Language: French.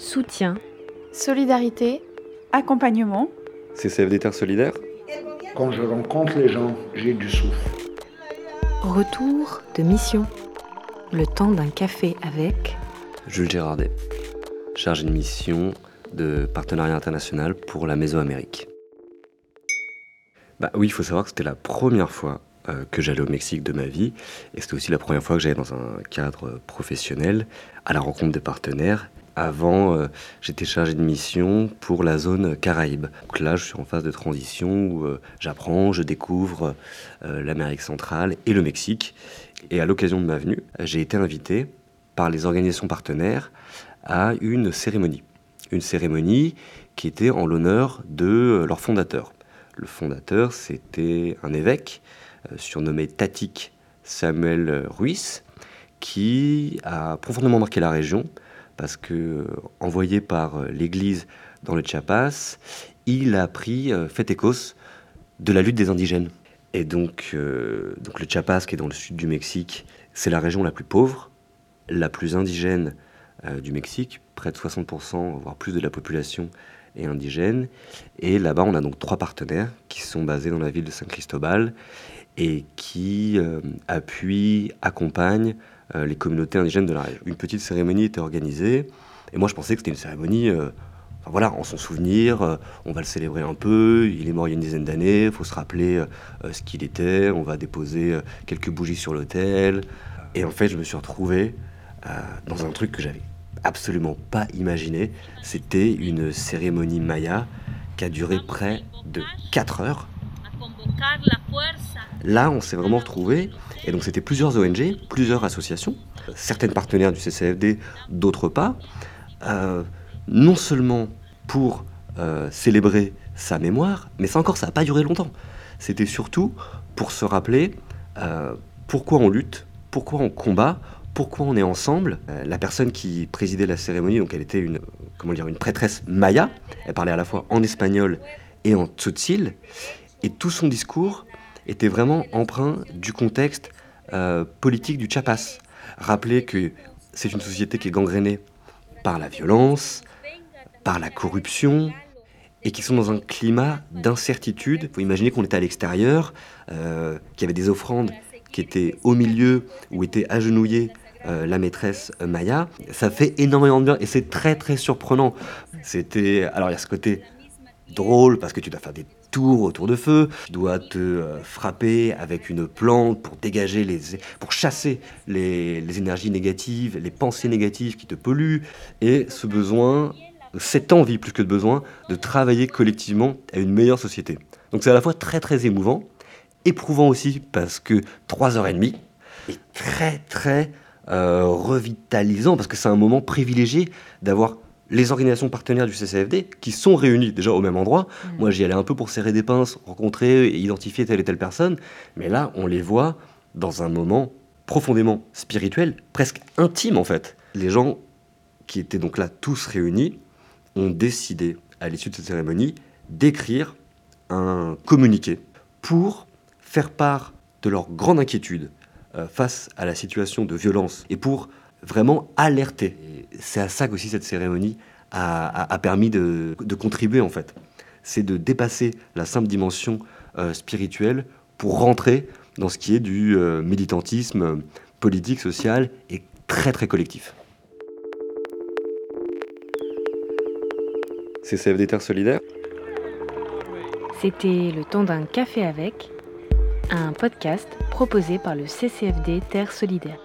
soutien, solidarité, accompagnement. CCFD Terre Solidaire Quand je rencontre les gens, j'ai du souffle. retour de mission. Le temps d'un café avec Jules Gérardet, chargé de mission de partenariat international pour la Mésoamérique. Bah oui, il faut savoir que c'était la première fois euh, que j'allais au Mexique de ma vie, et c'était aussi la première fois que j'allais dans un cadre professionnel, à la rencontre des partenaires. Avant, euh, j'étais chargé de mission pour la zone Caraïbes. Donc là, je suis en phase de transition où euh, j'apprends, je découvre euh, l'Amérique centrale et le Mexique. Et à l'occasion de ma venue, j'ai été invité par les organisations partenaires à une cérémonie. Une cérémonie qui était en l'honneur de leur fondateur. Le fondateur, c'était un évêque surnommé Tatik Samuel Ruiz, qui a profondément marqué la région parce que, euh, envoyé par euh, l'Église dans le Chiapas, il a pris euh, fait écos de la lutte des indigènes. Et donc, donc le Chiapas, qui est dans le sud du Mexique, c'est la région la plus pauvre, la plus indigène du Mexique. Près de 60%, voire plus de la population est indigène. Et là-bas, on a donc trois partenaires qui sont basés dans la ville de San Cristobal et qui appuient, accompagnent les communautés indigènes de la région. Une petite cérémonie était organisée, et moi je pensais que c'était une cérémonie, euh, voilà, en son souvenir, euh, on va le célébrer un peu, il est mort il y a une dizaine d'années, il faut se rappeler euh, euh, ce qu'il était, on va déposer euh, quelques bougies sur l'autel, et en fait je me suis retrouvé euh, dans un truc que j'avais absolument pas imaginé, c'était une cérémonie maya qui a duré près de 4 heures. Là, on s'est vraiment retrouvé, et donc c'était plusieurs ONG, plusieurs associations, certaines partenaires du CCFD, d'autres pas, euh, non seulement pour euh, célébrer sa mémoire, mais ça encore, ça n'a pas duré longtemps. C'était surtout pour se rappeler euh, pourquoi on lutte, pourquoi on combat, pourquoi on est ensemble. La personne qui présidait la cérémonie, donc elle était une, comment dire, une prêtresse maya, elle parlait à la fois en espagnol et en tzotzil, et tout son discours était vraiment empreint du contexte euh, politique du Chiapas. Rappeler que c'est une société qui est gangrénée par la violence, par la corruption, et qui sont dans un climat d'incertitude. Il faut imaginer qu'on était à l'extérieur, euh, qu'il y avait des offrandes qui étaient au milieu, où était agenouillée euh, la maîtresse Maya. Ça fait énormément de bien, et c'est très très surprenant. C'était... Alors il y a ce côté drôle, parce que tu dois faire des tours autour de feu, tu dois te euh, frapper avec une plante pour dégager les, pour chasser les, énergies négatives, les pensées négatives qui te polluent, et ce besoin, cette envie plus que de besoin, de travailler collectivement à une meilleure société. Donc c'est à la fois très très émouvant, éprouvant aussi parce que trois heures et demie, et très très euh, revitalisant parce que c'est un moment privilégié d'avoir les organisations partenaires du CCFD qui sont réunies déjà au même endroit. Moi, j'y allais un peu pour serrer des pinces, rencontrer et identifier telle et telle personne. Mais là, on les voit dans un moment profondément spirituel, presque intime en fait. Les gens qui étaient donc là tous réunis ont décidé, à l'issue de cette cérémonie, d'écrire un communiqué pour faire part de leur grande inquiétude euh, face à la situation de violence et pour vraiment alerter. C'est à ça qu'aussi cette cérémonie a, permis de, contribuer en fait. C'est de dépasser la simple dimension euh, spirituelle pour rentrer dans ce qui est du euh, militantisme politique, social et très très collectif. CCFD Terre Solidaire C'était Le temps d'un café avec, un podcast proposé par le CCFD Terre Solidaire.